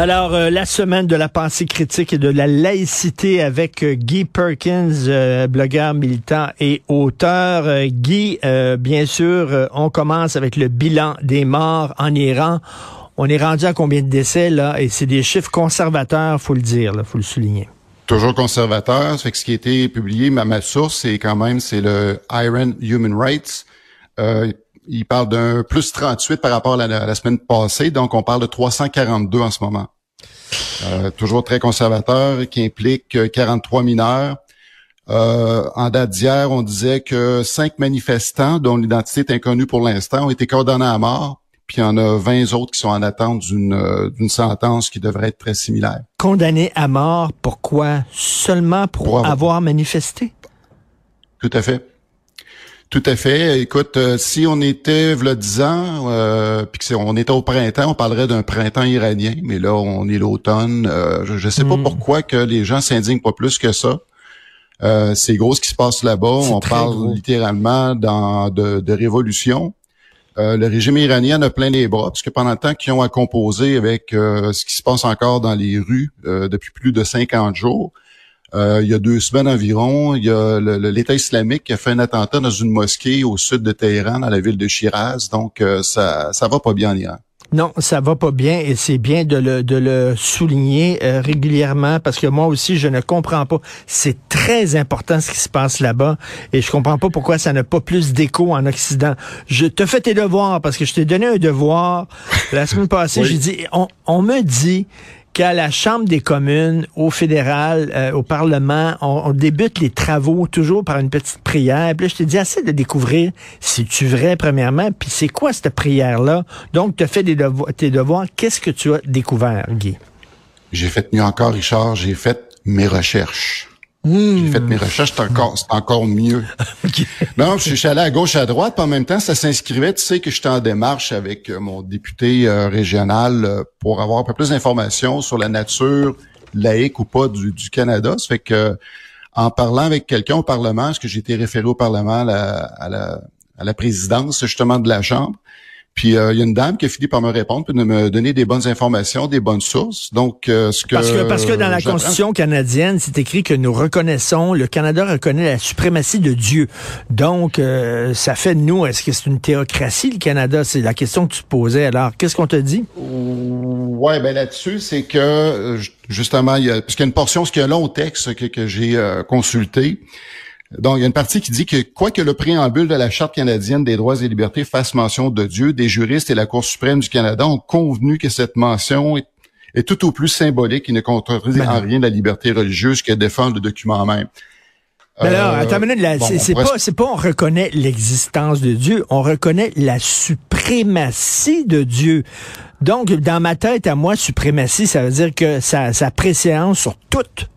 Alors, euh, la semaine de la pensée critique et de la laïcité avec euh, Guy Perkins, euh, blogueur, militant et auteur. Euh, Guy, euh, bien sûr, on commence avec le bilan des morts en Iran. On est rendu à combien de décès, là? Et c'est des chiffres conservateurs, faut le dire, là, faut le souligner. Toujours conservateur. Ça fait que ce qui a été publié, ma, ma source, c'est quand même, c'est le Iron Human Rights. Euh, il parle d'un plus 38 par rapport à la, à la, semaine passée, donc on parle de 342 en ce moment. Euh, toujours très conservateur, qui implique 43 mineurs. Euh, en date d'hier, on disait que cinq manifestants, dont l'identité est inconnue pour l'instant, ont été condamnés à mort. Puis il y en a 20 autres qui sont en attente d'une euh, d'une sentence qui devrait être très similaire. Condamnés à mort, pourquoi? Seulement pour, pour avoir... avoir manifesté? Tout à fait. Tout à fait. Écoute, euh, si on était, v'là 10 ans, euh, puis on était au printemps, on parlerait d'un printemps iranien, mais là, on est l'automne. Euh, je ne sais mm. pas pourquoi que les gens s'indignent pas plus que ça. Euh, c'est gros ce qui se passe là-bas. On parle gros. littéralement dans, de, de révolution. Euh, le régime iranien a plein les bras, parce que pendant le temps qu'ils ont à composer avec euh, ce qui se passe encore dans les rues depuis plus de 50 jours, euh, il y a deux semaines environ, il y a l'État islamique qui a fait un attentat dans une mosquée au sud de Téhéran, dans la ville de Shiraz. Donc, euh, ça ça va pas bien en Iran. Non, ça va pas bien et c'est bien de le, de le souligner euh, régulièrement parce que moi aussi, je ne comprends pas. C'est très important ce qui se passe là-bas et je comprends pas pourquoi ça n'a pas plus d'écho en Occident. Je te fais tes devoirs parce que je t'ai donné un devoir la semaine passée. oui. J'ai dit, on, on me dit qu'à la Chambre des communes, au fédéral, euh, au Parlement, on, on, débute les travaux toujours par une petite prière. Puis là, je te dis, assez de découvrir si tu vrai, premièrement, puis c'est quoi cette prière-là? Donc, tu as fait des tes devoirs. Qu'est-ce que tu as découvert, Guy? J'ai fait mieux encore, Richard. J'ai fait mes recherches. Mmh. J'ai fait mes recherches, c'est encore, c'est encore mieux. okay. Non, je suis allé à gauche, à droite, puis en même temps, ça s'inscrivait. Tu sais que j'étais en démarche avec mon député euh, régional euh, pour avoir un peu plus d'informations sur la nature laïque ou pas du, du, Canada. Ça fait que, en parlant avec quelqu'un au Parlement, parce que j'ai été référé au Parlement à la, à la, à la présidence justement de la Chambre, puis il euh, y a une dame qui a fini par me répondre, puis de me donner des bonnes informations, des bonnes sources. Donc euh, ce que parce que parce que dans la Constitution canadienne, c'est écrit que nous reconnaissons, le Canada reconnaît la suprématie de Dieu. Donc euh, ça fait de nous, est-ce que c'est une théocratie le Canada? C'est la question que tu posais. Alors qu'est-ce qu'on te dit? Ouais, ben là-dessus, c'est que justement, il y a, parce qu'il y a une portion, ce qu'il y a un long texte que, que j'ai consulté. Donc, il y a une partie qui dit que, quoique le préambule de la Charte canadienne des droits et libertés fasse mention de Dieu, des juristes et la Cour suprême du Canada ont convenu que cette mention est, est tout au plus symbolique et ne contredit en rien la liberté religieuse que défend le document même. Mais alors, euh, attends minute, bon, c'est pas, c'est pas on reconnaît l'existence de Dieu, on reconnaît la suprématie de Dieu. Donc, dans ma tête, à moi, suprématie, ça veut dire que ça, ça préséance sur toute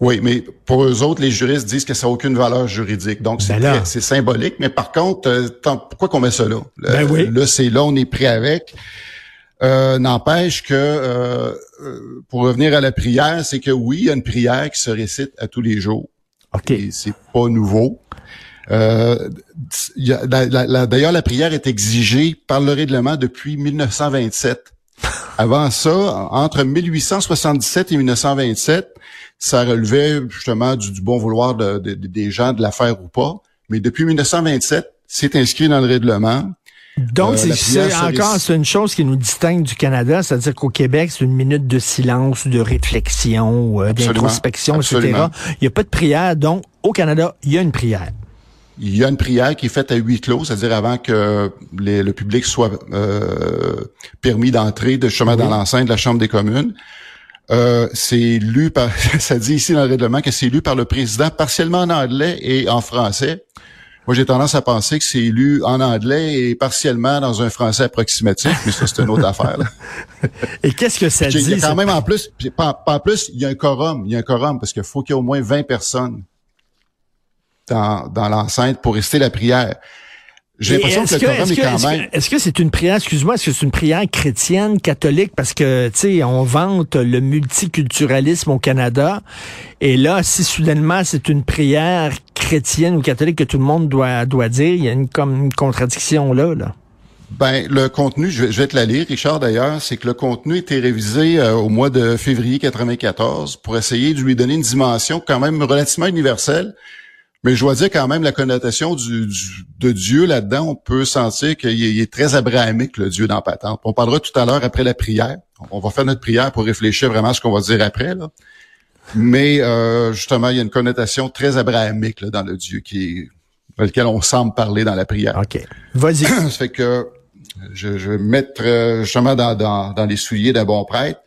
oui, mais pour eux autres, les juristes disent que ça n'a aucune valeur juridique. Donc, c'est ben symbolique. Mais par contre, euh, pourquoi qu'on met ça là? Ben oui. Là, c'est là, on est prêt avec. Euh, N'empêche que, euh, pour revenir à la prière, c'est que oui, il y a une prière qui se récite à tous les jours. OK. C'est pas nouveau. Euh, D'ailleurs, la prière est exigée par le règlement depuis 1927. Avant ça, entre 1877 et 1927, ça relevait justement du, du bon vouloir de, de, des gens de l'affaire ou pas. Mais depuis 1927, c'est inscrit dans le règlement. Donc, Euh, la c'est encore c'est une chose qui nous distingue du Canada, c'est-à-dire qu'au Québec, c'est une minute de silence, de réflexion, euh, d'introspection, etc. Il n'y a pas de prière, donc au Canada, il y a une prière. Il y a une prière qui est faite à huis clos, c'est-à-dire avant que les- le public soit euh, permis d'entrer de chemin dans l'enceinte de la Chambre des communes. Euh, c'est lu par, ça dit ici dans le règlement que c'est lu par le président partiellement en anglais et en français. Moi, j'ai tendance à penser que c'est lu en anglais et partiellement dans un français approximatif, mais ça, c'est une autre affaire. là. Et qu'est-ce que ça il y dit? a quand même en plus, en plus, il y a un quorum, il y a un quorum parce qu'il faut qu'il y ait au moins 20 personnes dans, dans l'enceinte pour rester la prière. J'ai l'impression que le quorum est quand même. Est-ce que c'est une prière, excuse-moi, est-ce que c'est une prière chrétienne, catholique, parce que, tu sais, on vante le multiculturalisme au Canada, et là, si soudainement c'est une prière chrétienne ou catholique que tout le monde doit, doit dire, il y a une, comme une contradiction là, là. Ben, le contenu, je vais, je vais te la lire, Richard, d'ailleurs, c'est que le contenu a été révisé euh, au mois de février 94 pour essayer de lui donner une dimension quand même relativement universelle. Mais je dois dire quand même la connotation du, du- de Dieu là-dedans, on peut sentir qu'il est, très abrahamique, le Dieu dans Patente. On parlera tout à l'heure après la prière. On va faire notre prière pour réfléchir vraiment à ce qu'on va dire après. Là. Mais euh, justement, il y a une connotation très abrahamique là, dans le Dieu qui est, dans lequel on semble parler dans la prière. OK. Vas-y. Ça fait que je, je vais me mettre euh, justement dans, dans, dans les souliers d'un bon prêtre.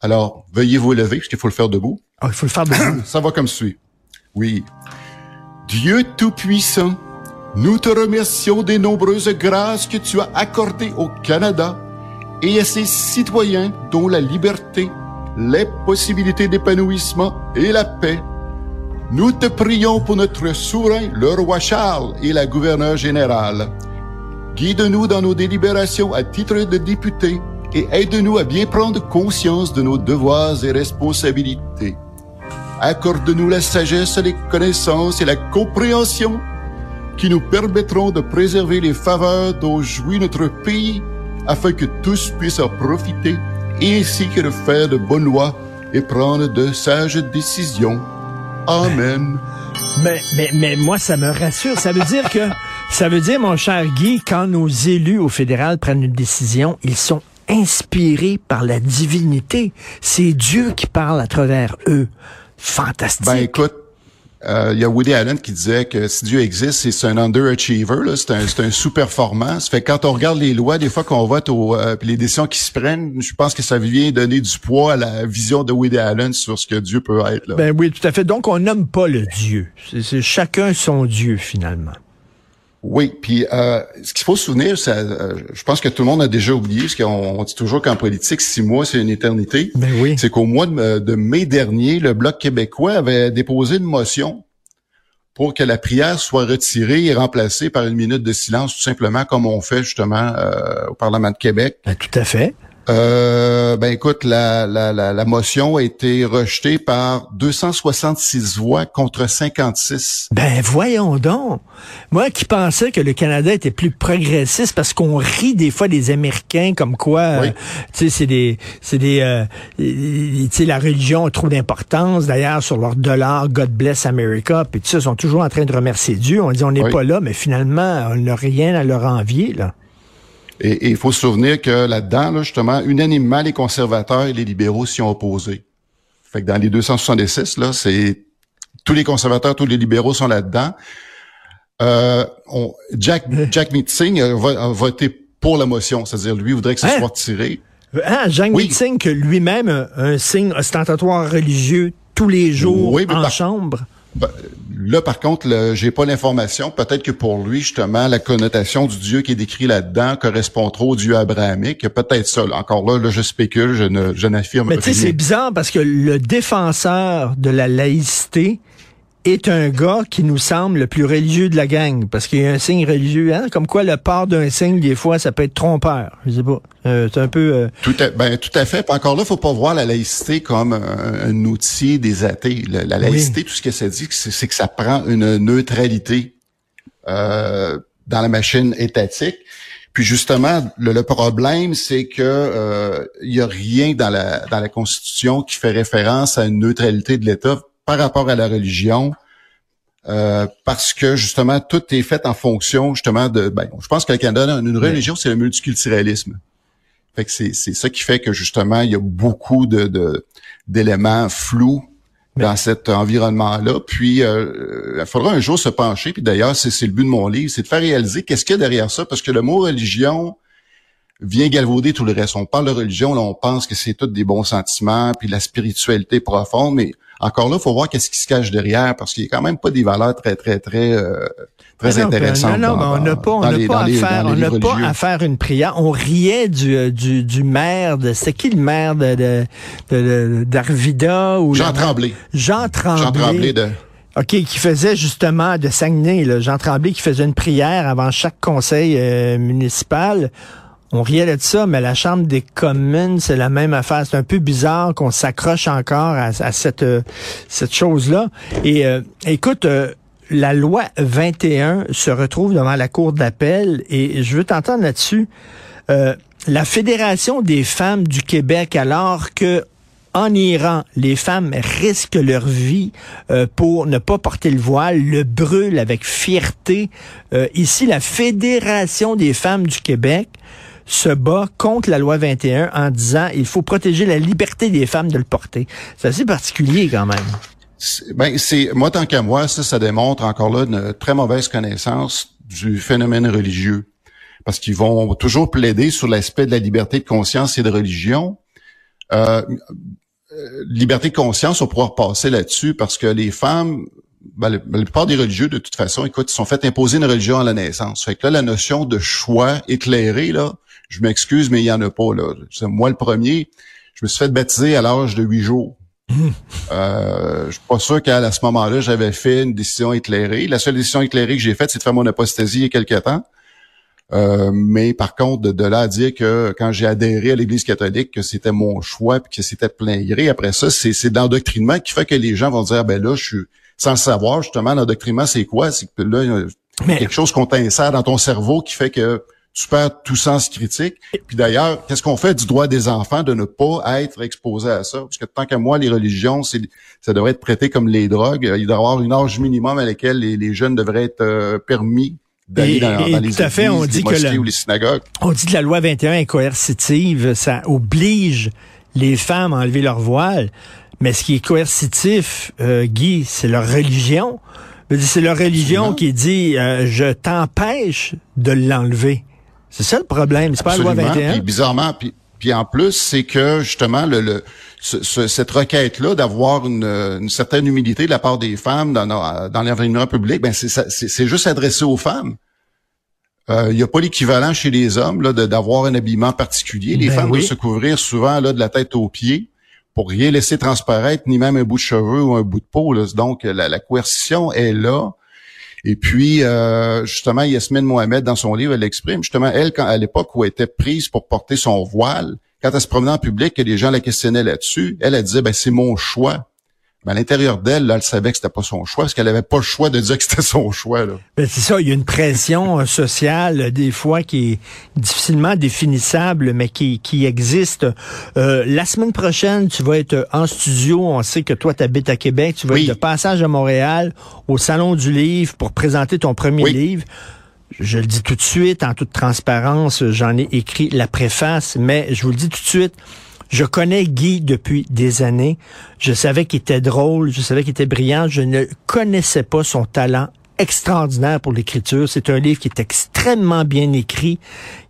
Alors, veuillez vous lever, parce qu'il faut le faire debout. Ah, il faut le faire de Ça va comme suit. Oui. Dieu Tout-Puissant, nous te remercions des nombreuses grâces que tu as accordées au Canada et à ses citoyens dont la liberté, les possibilités d'épanouissement et la paix. Nous te prions pour notre souverain, le roi Charles et la gouverneure générale. Guide-nous dans nos délibérations à titre de député et aide-nous à bien prendre conscience de nos devoirs et responsabilités. Accorde-nous la sagesse, les connaissances et la compréhension qui nous permettront de préserver les faveurs dont jouit notre pays afin que tous puissent en profiter ainsi que de faire de bonnes lois et prendre de sages décisions. Amen. Mais, mais, mais moi, ça me rassure. Ça veut dire que, ça veut dire, mon cher Guy, quand nos élus au fédéral prennent une décision, ils sont inspirés par la divinité. C'est Dieu qui parle à travers eux. Fantastique. Ben écoute, euh, il y a Woody Allen qui disait que si Dieu existe, c'est un underachiever, là, c'est un, c'est un sous-performant. Ça fait que quand on regarde les lois, des fois qu'on vote au, euh, les décisions qui se prennent, je pense que ça vient donner du poids à la vision de Woody Allen sur ce que Dieu peut être. Là. Ben oui, tout à fait. Donc, on nomme pas le Dieu. C'est c'est chacun son Dieu, finalement. Oui, puis euh, ce qu'il faut se souvenir, ça, euh, je pense que tout le monde a déjà oublié, parce qu'on on dit toujours qu'en politique, six mois, c'est une éternité. Ben oui. C'est qu'au mois de, de mai dernier, le Bloc québécois avait déposé une motion pour que la prière soit retirée et remplacée par une minute de silence, tout simplement comme on fait justement euh, au Parlement de Québec. Ben, tout à fait. Euh, ben écoute, la, la, la, la motion a été rejetée par 266 voix contre 56. Ben voyons donc. Moi qui pensais que le Canada était plus progressiste parce qu'on rit des fois des Américains comme quoi, euh, tu sais, c'est des, c'est des, euh, tu sais, la religion a trop d'importance. D'ailleurs, sur leur dollar, God bless America, puis tout ça, ils sont toujours en train de remercier Dieu. On dit on n'est Oui. pas là, mais finalement, on n'a rien à leur envier là. Et il faut se souvenir que là-dedans, là, justement, unanimement, les conservateurs et les libéraux s'y ont opposés. Fait que dans les 266, là, c'est tous les conservateurs, tous les libéraux sont là-dedans. Euh, on- Jack, Jack Meeting a, vo- a voté pour la motion, c'est-à-dire lui voudrait que ça Hein? soit retiré. Hein, Jean Oui. Meeting, que lui-même un signe ostentatoire religieux tous les jours Oui, mais en par- chambre? Ben, là, par contre, j'ai pas l'information. Peut-être que pour lui, justement, la connotation du Dieu qui est décrit là-dedans correspond trop au Dieu abrahamique. Peut-être ça. là. Encore là, là, je spécule, je ne, je n'affirme Mais tu sais, c'est bizarre parce que le défenseur de la laïcité est un gars qui nous semble le plus religieux de la gang. Parce qu'il y a un signe religieux, hein, comme quoi le port d'un signe, des fois, ça peut être trompeur. Je sais pas. Euh, c'est un peu... euh, Tout à, ben, tout à fait. Puis encore là, faut pas voir la laïcité comme un, un outil des athées. La laïcité, tout ce que ça dit, c'est, que ça prend une neutralité euh, dans la machine étatique. Puis justement, le, le problème, c'est que euh, il y a rien dans la dans la Constitution qui fait référence à une neutralité de l'État par rapport à la religion, Euh, parce que justement tout est fait en fonction justement de ben je pense que le Canada une religion c'est le multiculturalisme fait que c'est c'est ça qui fait que justement il y a beaucoup de d'éléments flous dans cet environnement-là. Puis, euh, il faudra un jour se pencher. Puis d'ailleurs, c'est le but de mon livre, c'est de faire réaliser qu'est-ce qu'il y a derrière ça, parce que le mot religion, vient galvauder tout le reste. On parle de religion, là, on pense que c'est tout des bons sentiments, puis la spiritualité profonde, mais encore là, il faut voir qu'est-ce qui se cache derrière, parce qu'il n'y a quand même pas des valeurs très, très, très, euh, très intéressantes. Non, non, on n'a pas, on n'a pas, à faire, on n'a pas à faire une prière. On riait du, euh, du, du maire de, c'est qui le maire de, de, d'Arvida ou Jean Tremblay. Jean Tremblay. Jean Tremblay de OK, qui faisait justement de Saguenay, là, Jean Tremblay, qui faisait une prière avant chaque conseil euh, municipal on riait de ça, mais la Chambre des communes, c'est la même affaire. C'est un peu bizarre qu'on s'accroche encore à, cette, euh, cette chose-là. Et euh, écoute, euh, la loi 21 se retrouve devant la Cour d'appel et je veux t'entendre là-dessus. la Fédération des femmes du Québec, alors que en Iran, les femmes risquent leur vie pour ne pas porter le voile, le brûlent avec fierté. ici, la Fédération des femmes du Québec se bat contre la loi 21 en disant il faut protéger la liberté des femmes de le porter. C'est assez particulier quand même. Ben, c'est moi tant qu'à moi, ça, ça démontre encore là une très mauvaise connaissance du phénomène religieux. Parce qu'ils vont toujours plaider sur l'aspect de la liberté de conscience et de religion. Euh, euh liberté de conscience, on pourra repasser là-dessus parce que les femmes, ben, la plupart des religieux, de toute façon, écoute, ils sont fait imposer une religion à la naissance. Fait que là, la notion de choix éclairé, là, je m'excuse, mais il y en a pas, là. Moi, le premier, je me suis fait baptiser à l'âge de huit jours. euh, je suis pas sûr qu'à ce moment-là, j'avais fait une décision éclairée. La seule décision éclairée que j'ai faite, c'est de faire mon apostasie il y a quelques temps. Euh, mais par contre, de, là à dire que quand j'ai adhéré à l'Église catholique, que c'était mon choix puis que c'était plein gré, après ça, c'est, c'est l'endoctrinement qui fait que les gens vont dire, ben là, je suis sans le savoir, justement, l'endoctrinement, c'est quoi? C'est que là, il y a quelque chose qu'on t'insère dans ton cerveau qui fait que tu perds tout sens critique. Puis d'ailleurs, qu'est-ce qu'on fait du droit des enfants de ne pas être exposé à ça? Parce que tant qu'à moi, les religions, c'est, ça devrait être traité comme les drogues. Il doit y avoir une âge minimum à laquelle les, jeunes devraient être euh, permis d'aller dans, les tout à fait, on dit que ou les synagogues. On dit que la loi 21 est coercitive. Ça oblige les femmes à enlever leur voile. Mais ce qui est coercitif, euh, Guy, c'est leur religion. C'est leur religion qui dit euh, je t'empêche de l'enlever. C'est ça le problème, c'est pas la loi 21. Puis bizarrement, puis, puis en plus, c'est que justement le, le cette requête-là d'avoir une, une, certaine humilité de la part des femmes dans, dans l'environnement public, ben c'est juste adressé aux femmes. Euh, il n'y a pas l'équivalent chez les hommes là d'avoir un habillement particulier. Les ben femmes doivent se couvrir souvent là de la tête aux pieds pour rien laisser transparaître, ni même un bout de cheveux ou un bout de peau. Là. Donc la, la coercition est là. Et puis, euh, justement, Yasmine Mohamed, dans son livre, elle l'exprime. Justement, elle, quand, à l'époque où elle était prise pour porter son voile, quand elle se promenait en public et les gens la questionnaient là-dessus, elle, elle disait, ben, c'est mon choix. Mais à l'intérieur d'elle, là, elle savait que c'était pas son choix, parce qu'elle avait pas le choix de dire que c'était son choix. Là. Ben, c'est ça, il y a une pression euh, sociale euh, des fois qui est difficilement définissable, mais qui, qui existe. Euh, la semaine prochaine, tu vas être en studio. On sait que toi, tu habites à Québec. Tu vas être de passage à Montréal au Salon du Livre pour présenter ton premier livre. Je le dis tout de suite, en toute transparence, j'en ai écrit la préface, mais je vous le dis tout de suite, je connais Guy depuis des années. Je savais qu'il était drôle, je savais qu'il était brillant. Je ne connaissais pas son talent extraordinaire pour l'écriture. C'est un livre qui est extrêmement bien écrit,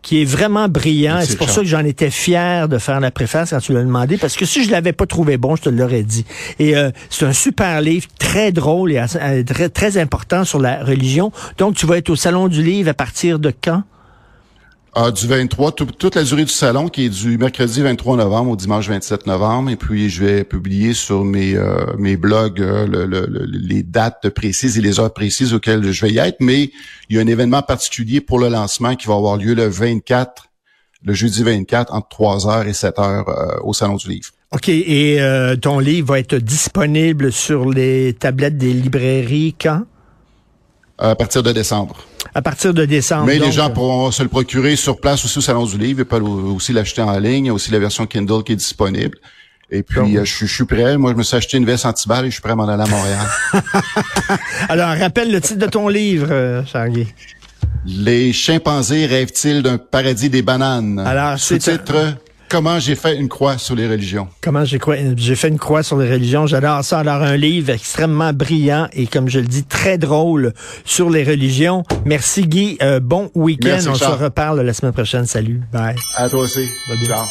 qui est vraiment brillant. C'est pour ça que j'en étais fier de faire la préface quand tu l'as demandé, parce que si je l'avais pas trouvé bon, je te l'aurais dit. Et euh, c'est un super livre, très drôle et euh, très, très important sur la religion. Donc, tu vas être au Salon du Livre à partir de quand? Ah, du 23, toute la durée du salon qui est du mercredi 23 novembre au dimanche 27 novembre. Et puis, je vais publier sur mes, euh, mes blogs euh, le, les dates précises et les heures précises auxquelles je vais y être. Mais il y a un événement particulier pour le lancement qui va avoir lieu le 24, le jeudi 24, entre 3h et 7h euh, au Salon du Livre. OK. Et ton livre va être disponible sur les tablettes des librairies quand? À partir de décembre. À partir de décembre. Mais les gens pourront se le procurer sur place aussi au Salon du Livre. Ils peuvent aussi l'acheter en ligne. Il y a aussi la version Kindle qui est disponible. Et puis, euh, je, suis prêt. Moi, je me suis acheté une veste anti-balle et je suis prêt à m'en aller à Montréal. Alors, rappelle le titre de ton livre, euh, Charlie. Les chimpanzés rêvent-ils d'un paradis des bananes? Alors, c'est titre Comment j'ai fait une croix sur les religions. Comment j'ai fait une croix sur les religions. J'adore ça. Alors, un livre extrêmement brillant et, comme je le dis, très drôle sur les religions. Merci, Guy. Euh, bon week-end. On se reparle la semaine prochaine. Salut. Bye. À toi aussi. Ciao.